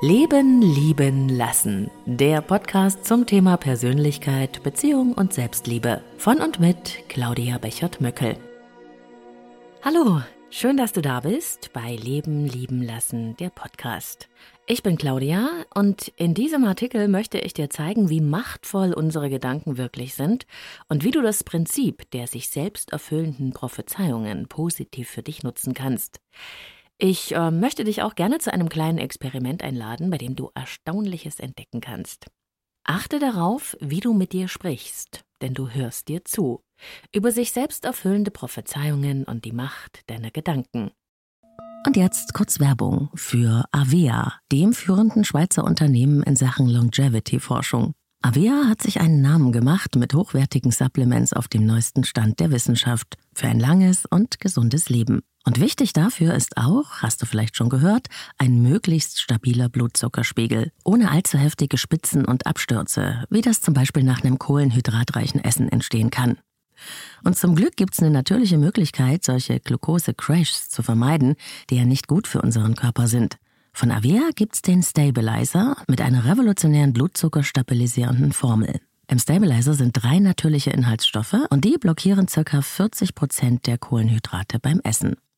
Leben, lieben, lassen. Der Podcast zum Thema Persönlichkeit, Beziehung und Selbstliebe. Von und mit Claudia Bechert-Möckel. Hallo, schön, dass du da bist bei Leben, lieben, lassen, der Podcast. Ich bin Claudia und in diesem Artikel möchte ich dir zeigen, wie machtvoll unsere Gedanken wirklich sind und wie du das Prinzip der sich selbst erfüllenden Prophezeiungen positiv für dich nutzen kannst. Ich äh, möchte dich auch gerne zu einem kleinen Experiment einladen, bei dem du Erstaunliches entdecken kannst. Achte darauf, wie du mit dir sprichst, denn du hörst dir zu. Über sich selbst erfüllende Prophezeiungen und die Macht deiner Gedanken. Und jetzt kurz Werbung für Avea, dem führenden Schweizer Unternehmen in Sachen Longevity-Forschung. Avea hat sich einen Namen gemacht mit hochwertigen Supplements auf dem neuesten Stand der Wissenschaft für ein langes und gesundes Leben. Und wichtig dafür ist auch, hast du vielleicht schon gehört, ein möglichst stabiler Blutzuckerspiegel, ohne allzu heftige Spitzen und Abstürze, wie das zum Beispiel nach einem kohlenhydratreichen Essen entstehen kann. Und zum Glück gibt es eine natürliche Möglichkeit, solche Glucose-Crashs zu vermeiden, die ja nicht gut für unseren Körper sind. Von Avea gibt's den Stabilizer mit einer revolutionären Blutzuckerstabilisierenden Formel. Im Stabilizer sind drei natürliche Inhaltsstoffe und die blockieren ca. 40 Prozent der Kohlenhydrate beim Essen.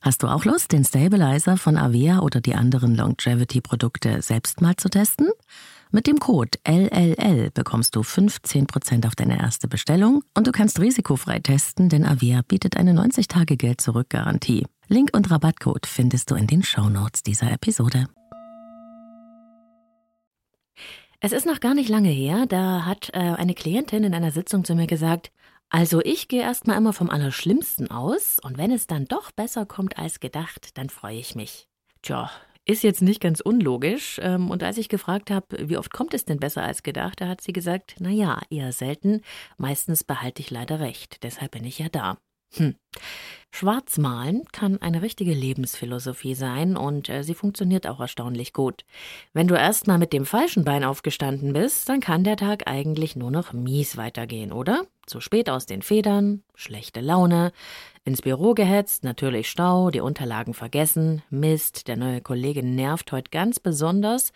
Hast du auch Lust, den Stabilizer von Avea oder die anderen Longevity-Produkte selbst mal zu testen? Mit dem Code LLL bekommst du 15% auf deine erste Bestellung und du kannst risikofrei testen, denn Avea bietet eine 90-Tage-Geld-Zurück-Garantie. Link und Rabattcode findest du in den Shownotes dieser Episode. Es ist noch gar nicht lange her, da hat äh, eine Klientin in einer Sitzung zu mir gesagt, also ich gehe erstmal immer vom Allerschlimmsten aus und wenn es dann doch besser kommt als gedacht, dann freue ich mich. Tja, ist jetzt nicht ganz unlogisch. Ähm, und als ich gefragt habe, wie oft kommt es denn besser als gedacht, da hat sie gesagt, na ja, eher selten. Meistens behalte ich leider recht. Deshalb bin ich ja da. Hm. Schwarzmalen kann eine richtige Lebensphilosophie sein und äh, sie funktioniert auch erstaunlich gut. Wenn du erstmal mit dem falschen Bein aufgestanden bist, dann kann der Tag eigentlich nur noch mies weitergehen, oder? Zu spät aus den Federn, schlechte Laune, ins Büro gehetzt, natürlich Stau, die Unterlagen vergessen, Mist, der neue Kollege nervt heute ganz besonders,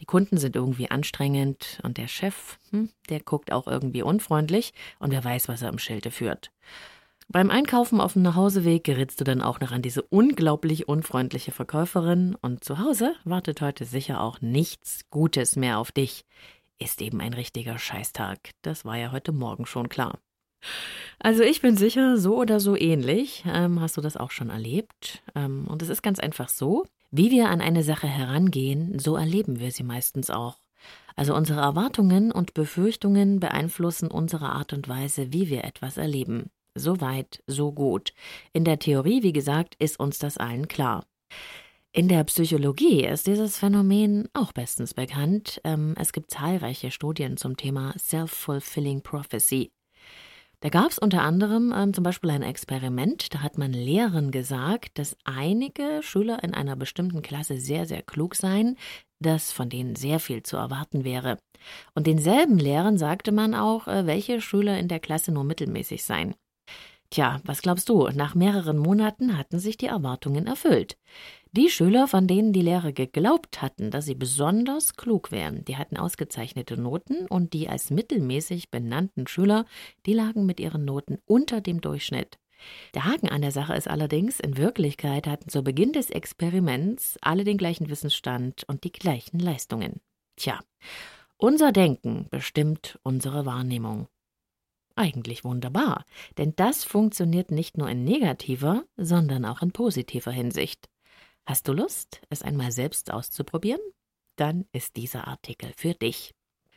die Kunden sind irgendwie anstrengend und der Chef, hm, der guckt auch irgendwie unfreundlich und wer weiß, was er im Schilde führt. Beim Einkaufen auf dem Nachhauseweg gerätst du dann auch noch an diese unglaublich unfreundliche Verkäuferin und zu Hause wartet heute sicher auch nichts Gutes mehr auf dich. Ist eben ein richtiger Scheißtag. Das war ja heute Morgen schon klar. Also ich bin sicher, so oder so ähnlich. Ähm, hast du das auch schon erlebt? Ähm, und es ist ganz einfach so, wie wir an eine Sache herangehen, so erleben wir sie meistens auch. Also unsere Erwartungen und Befürchtungen beeinflussen unsere Art und Weise, wie wir etwas erleben. So weit, so gut. In der Theorie, wie gesagt, ist uns das allen klar. In der Psychologie ist dieses Phänomen auch bestens bekannt. Ähm, es gibt zahlreiche Studien zum Thema Self-Fulfilling Prophecy. Da gab es unter anderem ähm, zum Beispiel ein Experiment, da hat man Lehrern gesagt, dass einige Schüler in einer bestimmten Klasse sehr, sehr klug seien, dass von denen sehr viel zu erwarten wäre. Und denselben Lehrern sagte man auch, äh, welche Schüler in der Klasse nur mittelmäßig seien. Tja, was glaubst du? Nach mehreren Monaten hatten sich die Erwartungen erfüllt. Die Schüler, von denen die Lehrer geglaubt hatten, dass sie besonders klug wären, die hatten ausgezeichnete Noten und die als mittelmäßig benannten Schüler, die lagen mit ihren Noten unter dem Durchschnitt. Der Haken an der Sache ist allerdings, in Wirklichkeit hatten zu Beginn des Experiments alle den gleichen Wissensstand und die gleichen Leistungen. Tja, unser Denken bestimmt unsere Wahrnehmung. Eigentlich wunderbar, denn das funktioniert nicht nur in negativer, sondern auch in positiver Hinsicht. Hast du Lust, es einmal selbst auszuprobieren? Dann ist dieser Artikel für dich.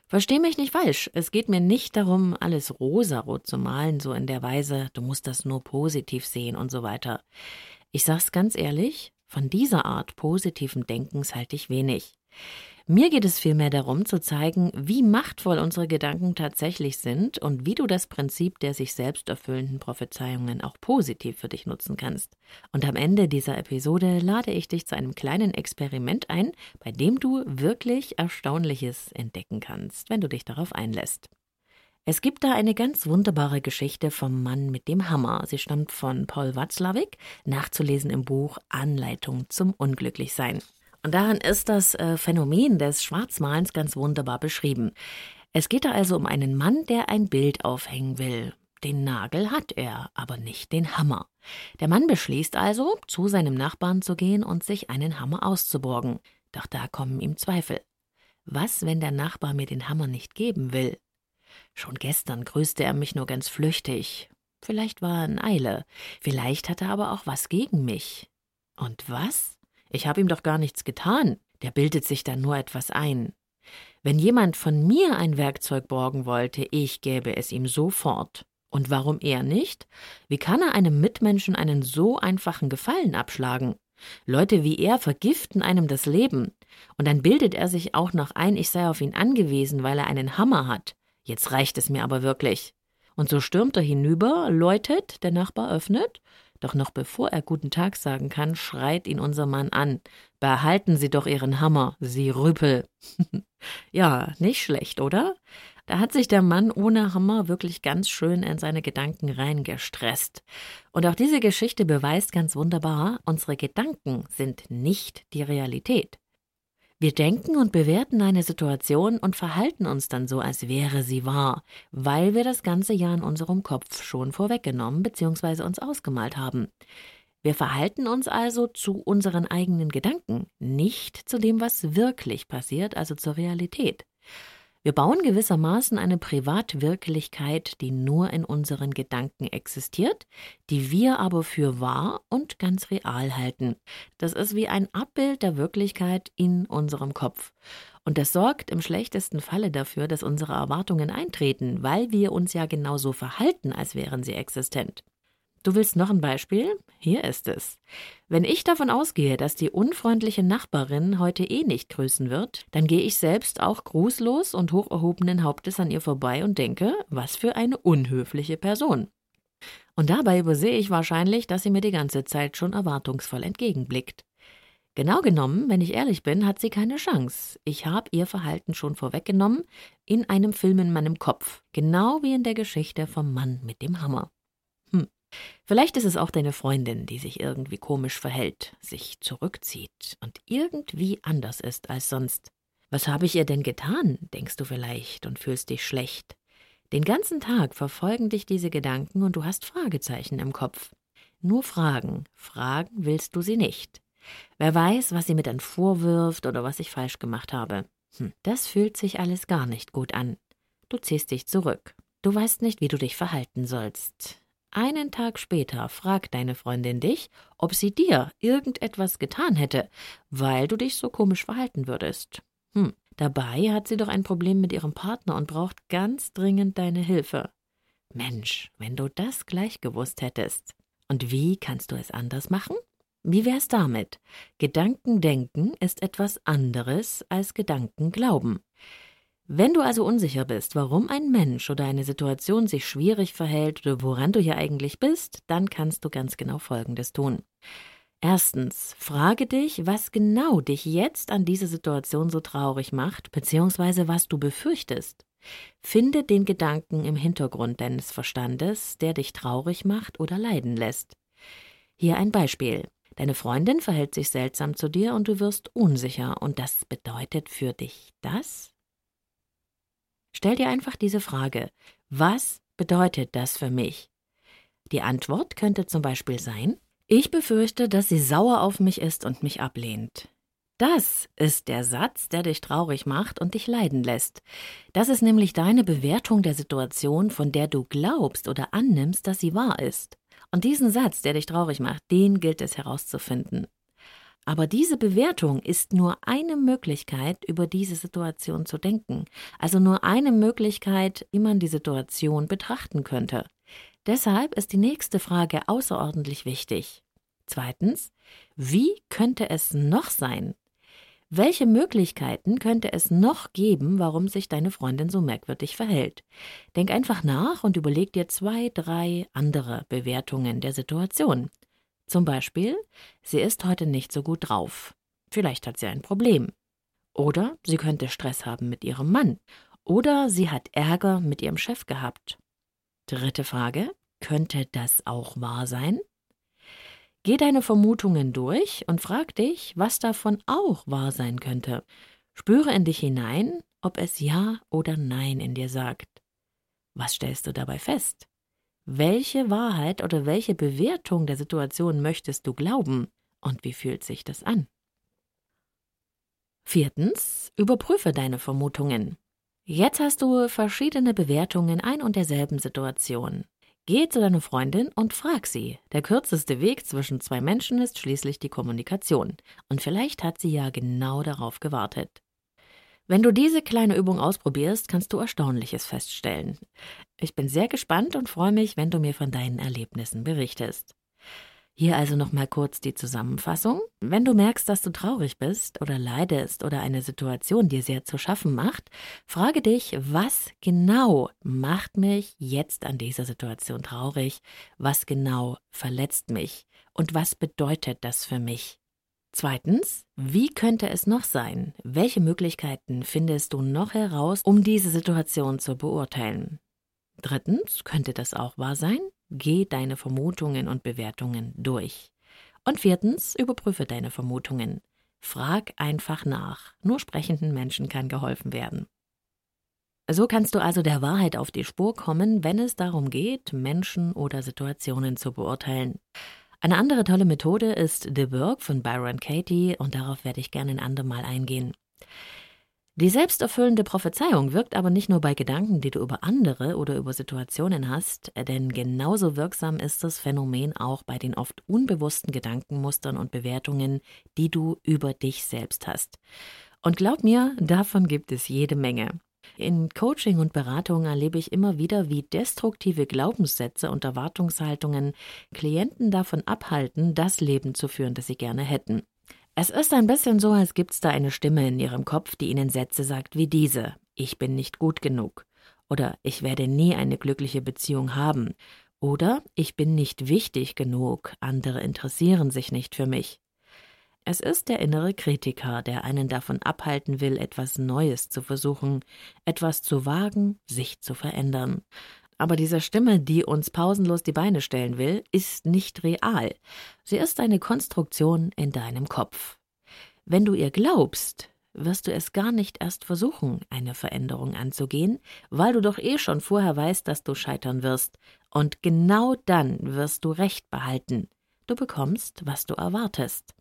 Versteh mich nicht falsch, es geht mir nicht darum, alles rosarot zu malen, so in der Weise, du musst das nur positiv sehen und so weiter. Ich sag's ganz ehrlich, von dieser Art positiven Denkens halte ich wenig. Mir geht es vielmehr darum zu zeigen, wie machtvoll unsere Gedanken tatsächlich sind und wie du das Prinzip der sich selbst erfüllenden Prophezeiungen auch positiv für dich nutzen kannst. Und am Ende dieser Episode lade ich dich zu einem kleinen Experiment ein, bei dem du wirklich Erstaunliches entdecken kannst, wenn du dich darauf einlässt. Es gibt da eine ganz wunderbare Geschichte vom Mann mit dem Hammer. Sie stammt von Paul Watzlawick, nachzulesen im Buch Anleitung zum Unglücklichsein. Und darin ist das äh, Phänomen des Schwarzmalens ganz wunderbar beschrieben. Es geht da also um einen Mann, der ein Bild aufhängen will. Den Nagel hat er, aber nicht den Hammer. Der Mann beschließt also, zu seinem Nachbarn zu gehen und sich einen Hammer auszuborgen. Doch da kommen ihm Zweifel. Was, wenn der Nachbar mir den Hammer nicht geben will? Schon gestern grüßte er mich nur ganz flüchtig. Vielleicht war er in Eile, vielleicht hat er aber auch was gegen mich. Und was? Ich habe ihm doch gar nichts getan. Der bildet sich dann nur etwas ein. Wenn jemand von mir ein Werkzeug borgen wollte, ich gäbe es ihm sofort. Und warum er nicht? Wie kann er einem Mitmenschen einen so einfachen Gefallen abschlagen? Leute wie er vergiften einem das Leben. Und dann bildet er sich auch noch ein, ich sei auf ihn angewiesen, weil er einen Hammer hat. Jetzt reicht es mir aber wirklich. Und so stürmt er hinüber, läutet, der Nachbar öffnet, doch noch bevor er guten Tag sagen kann, schreit ihn unser Mann an. Behalten Sie doch Ihren Hammer, Sie Rüpel. ja, nicht schlecht, oder? Da hat sich der Mann ohne Hammer wirklich ganz schön in seine Gedanken reingestresst. Und auch diese Geschichte beweist ganz wunderbar, unsere Gedanken sind nicht die Realität. Wir denken und bewerten eine Situation und verhalten uns dann so, als wäre sie wahr, weil wir das ganze Jahr in unserem Kopf schon vorweggenommen bzw. uns ausgemalt haben. Wir verhalten uns also zu unseren eigenen Gedanken, nicht zu dem, was wirklich passiert, also zur Realität. Wir bauen gewissermaßen eine Privatwirklichkeit, die nur in unseren Gedanken existiert, die wir aber für wahr und ganz real halten. Das ist wie ein Abbild der Wirklichkeit in unserem Kopf. Und das sorgt im schlechtesten Falle dafür, dass unsere Erwartungen eintreten, weil wir uns ja genauso verhalten, als wären sie existent. Du willst noch ein Beispiel? Hier ist es. Wenn ich davon ausgehe, dass die unfreundliche Nachbarin heute eh nicht grüßen wird, dann gehe ich selbst auch grußlos und hoch erhobenen Hauptes an ihr vorbei und denke, was für eine unhöfliche Person. Und dabei übersehe ich wahrscheinlich, dass sie mir die ganze Zeit schon erwartungsvoll entgegenblickt. Genau genommen, wenn ich ehrlich bin, hat sie keine Chance. Ich habe ihr Verhalten schon vorweggenommen in einem Film in meinem Kopf, genau wie in der Geschichte vom Mann mit dem Hammer. Vielleicht ist es auch deine Freundin, die sich irgendwie komisch verhält, sich zurückzieht und irgendwie anders ist als sonst. Was habe ich ihr denn getan, denkst du vielleicht und fühlst dich schlecht. Den ganzen Tag verfolgen dich diese Gedanken und du hast Fragezeichen im Kopf. Nur Fragen, fragen willst du sie nicht. Wer weiß, was sie mir dann vorwirft oder was ich falsch gemacht habe. Hm, das fühlt sich alles gar nicht gut an. Du ziehst dich zurück. Du weißt nicht, wie du dich verhalten sollst. Einen Tag später fragt deine Freundin dich, ob sie dir irgendetwas getan hätte, weil du dich so komisch verhalten würdest. Hm, dabei hat sie doch ein Problem mit ihrem Partner und braucht ganz dringend deine Hilfe. Mensch, wenn du das gleich gewusst hättest. Und wie kannst du es anders machen? Wie wär's damit? Gedanken denken ist etwas anderes als Gedanken glauben. Wenn du also unsicher bist, warum ein Mensch oder eine Situation sich schwierig verhält oder woran du hier eigentlich bist, dann kannst du ganz genau Folgendes tun. Erstens, frage dich, was genau dich jetzt an dieser Situation so traurig macht, beziehungsweise was du befürchtest. Finde den Gedanken im Hintergrund deines Verstandes, der dich traurig macht oder leiden lässt. Hier ein Beispiel. Deine Freundin verhält sich seltsam zu dir und du wirst unsicher, und das bedeutet für dich das? Stell dir einfach diese Frage, was bedeutet das für mich? Die Antwort könnte zum Beispiel sein, ich befürchte, dass sie sauer auf mich ist und mich ablehnt. Das ist der Satz, der dich traurig macht und dich leiden lässt. Das ist nämlich deine Bewertung der Situation, von der du glaubst oder annimmst, dass sie wahr ist. Und diesen Satz, der dich traurig macht, den gilt es herauszufinden. Aber diese Bewertung ist nur eine Möglichkeit, über diese Situation zu denken, also nur eine Möglichkeit, wie man die Situation betrachten könnte. Deshalb ist die nächste Frage außerordentlich wichtig. Zweitens, wie könnte es noch sein? Welche Möglichkeiten könnte es noch geben, warum sich deine Freundin so merkwürdig verhält? Denk einfach nach und überleg dir zwei, drei andere Bewertungen der Situation. Zum Beispiel, sie ist heute nicht so gut drauf. Vielleicht hat sie ein Problem. Oder sie könnte Stress haben mit ihrem Mann. Oder sie hat Ärger mit ihrem Chef gehabt. Dritte Frage, könnte das auch wahr sein? Geh deine Vermutungen durch und frag dich, was davon auch wahr sein könnte. Spüre in dich hinein, ob es Ja oder Nein in dir sagt. Was stellst du dabei fest? Welche Wahrheit oder welche Bewertung der Situation möchtest du glauben und wie fühlt sich das an? Viertens, überprüfe deine Vermutungen. Jetzt hast du verschiedene Bewertungen ein und derselben Situation. Geh zu deiner Freundin und frag sie. Der kürzeste Weg zwischen zwei Menschen ist schließlich die Kommunikation. Und vielleicht hat sie ja genau darauf gewartet. Wenn du diese kleine Übung ausprobierst, kannst du Erstaunliches feststellen. Ich bin sehr gespannt und freue mich, wenn du mir von deinen Erlebnissen berichtest. Hier also nochmal kurz die Zusammenfassung. Wenn du merkst, dass du traurig bist oder leidest oder eine Situation dir sehr zu schaffen macht, frage dich, was genau macht mich jetzt an dieser Situation traurig? Was genau verletzt mich? Und was bedeutet das für mich? Zweitens, wie könnte es noch sein? Welche Möglichkeiten findest du noch heraus, um diese Situation zu beurteilen? Drittens, könnte das auch wahr sein? Geh deine Vermutungen und Bewertungen durch. Und viertens, überprüfe deine Vermutungen. Frag einfach nach. Nur sprechenden Menschen kann geholfen werden. So kannst du also der Wahrheit auf die Spur kommen, wenn es darum geht, Menschen oder Situationen zu beurteilen. Eine andere tolle Methode ist The Work von Byron Katie und darauf werde ich gerne ein andermal eingehen. Die selbsterfüllende Prophezeiung wirkt aber nicht nur bei Gedanken, die du über andere oder über Situationen hast, denn genauso wirksam ist das Phänomen auch bei den oft unbewussten Gedankenmustern und Bewertungen, die du über dich selbst hast. Und glaub mir, davon gibt es jede Menge. In Coaching und Beratung erlebe ich immer wieder, wie destruktive Glaubenssätze und Erwartungshaltungen Klienten davon abhalten, das Leben zu führen, das sie gerne hätten. Es ist ein bisschen so, als gibt's da eine Stimme in ihrem Kopf, die ihnen Sätze sagt wie diese Ich bin nicht gut genug oder ich werde nie eine glückliche Beziehung haben oder ich bin nicht wichtig genug, andere interessieren sich nicht für mich. Es ist der innere Kritiker, der einen davon abhalten will, etwas Neues zu versuchen, etwas zu wagen, sich zu verändern. Aber diese Stimme, die uns pausenlos die Beine stellen will, ist nicht real. Sie ist eine Konstruktion in deinem Kopf. Wenn du ihr glaubst, wirst du es gar nicht erst versuchen, eine Veränderung anzugehen, weil du doch eh schon vorher weißt, dass du scheitern wirst. Und genau dann wirst du Recht behalten. Du bekommst, was du erwartest.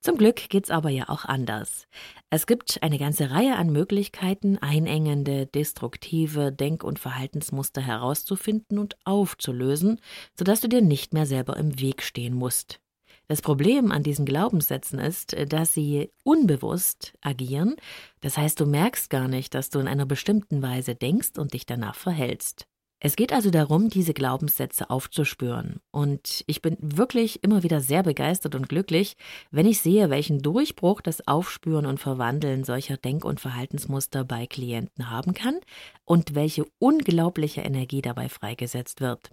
Zum Glück geht's aber ja auch anders. Es gibt eine ganze Reihe an Möglichkeiten, einengende, destruktive Denk- und Verhaltensmuster herauszufinden und aufzulösen, sodass du dir nicht mehr selber im Weg stehen musst. Das Problem an diesen Glaubenssätzen ist, dass sie unbewusst agieren, das heißt du merkst gar nicht, dass du in einer bestimmten Weise denkst und dich danach verhältst. Es geht also darum, diese Glaubenssätze aufzuspüren. Und ich bin wirklich immer wieder sehr begeistert und glücklich, wenn ich sehe, welchen Durchbruch das Aufspüren und Verwandeln solcher Denk- und Verhaltensmuster bei Klienten haben kann und welche unglaubliche Energie dabei freigesetzt wird.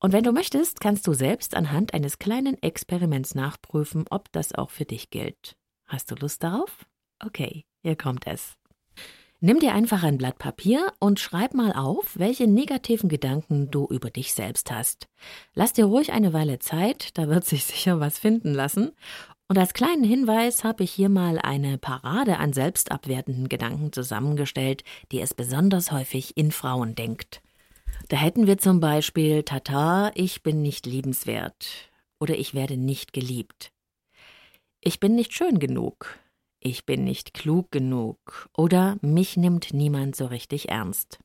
Und wenn du möchtest, kannst du selbst anhand eines kleinen Experiments nachprüfen, ob das auch für dich gilt. Hast du Lust darauf? Okay, hier kommt es. Nimm dir einfach ein Blatt Papier und schreib mal auf, welche negativen Gedanken du über dich selbst hast. Lass dir ruhig eine Weile Zeit, da wird sich sicher was finden lassen. Und als kleinen Hinweis habe ich hier mal eine Parade an selbstabwertenden Gedanken zusammengestellt, die es besonders häufig in Frauen denkt. Da hätten wir zum Beispiel Tata, ich bin nicht liebenswert oder ich werde nicht geliebt. Ich bin nicht schön genug ich bin nicht klug genug oder mich nimmt niemand so richtig ernst.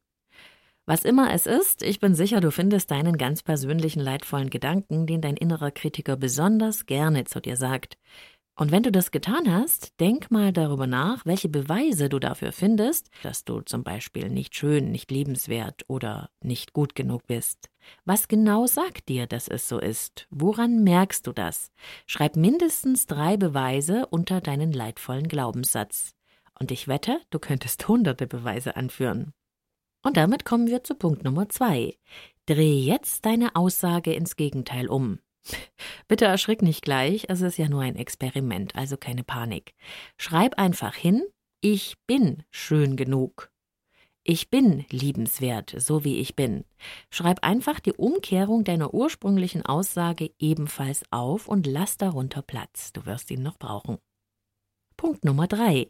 Was immer es ist, ich bin sicher, du findest deinen ganz persönlichen leidvollen Gedanken, den dein innerer Kritiker besonders gerne zu dir sagt. Und wenn du das getan hast, denk mal darüber nach, welche Beweise du dafür findest, dass du zum Beispiel nicht schön, nicht liebenswert oder nicht gut genug bist. Was genau sagt dir, dass es so ist? Woran merkst du das? Schreib mindestens drei Beweise unter deinen leidvollen Glaubenssatz. Und ich wette, du könntest hunderte Beweise anführen. Und damit kommen wir zu Punkt Nummer zwei. Dreh jetzt deine Aussage ins Gegenteil um. Bitte erschrick nicht gleich, es ist ja nur ein Experiment, also keine Panik. Schreib einfach hin, ich bin schön genug. Ich bin liebenswert, so wie ich bin. Schreib einfach die Umkehrung deiner ursprünglichen Aussage ebenfalls auf und lass darunter Platz. Du wirst ihn noch brauchen. Punkt Nummer drei.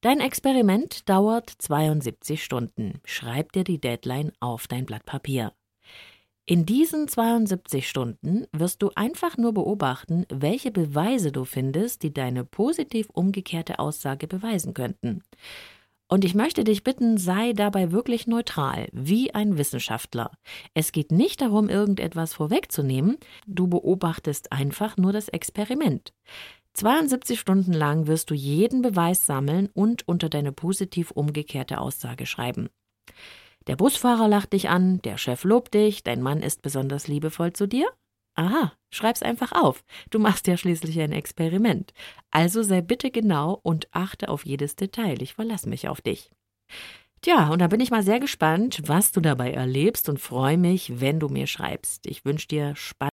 Dein Experiment dauert 72 Stunden. Schreib dir die Deadline auf dein Blatt Papier. In diesen 72 Stunden wirst du einfach nur beobachten, welche Beweise du findest, die deine positiv umgekehrte Aussage beweisen könnten. Und ich möchte dich bitten, sei dabei wirklich neutral, wie ein Wissenschaftler. Es geht nicht darum, irgendetwas vorwegzunehmen, du beobachtest einfach nur das Experiment. 72 Stunden lang wirst du jeden Beweis sammeln und unter deine positiv umgekehrte Aussage schreiben. Der Busfahrer lacht dich an, der Chef lobt dich, dein Mann ist besonders liebevoll zu dir? Aha, schreib's einfach auf. Du machst ja schließlich ein Experiment. Also sei bitte genau und achte auf jedes Detail. Ich verlasse mich auf dich. Tja, und da bin ich mal sehr gespannt, was du dabei erlebst und freue mich, wenn du mir schreibst. Ich wünsche dir Spaß.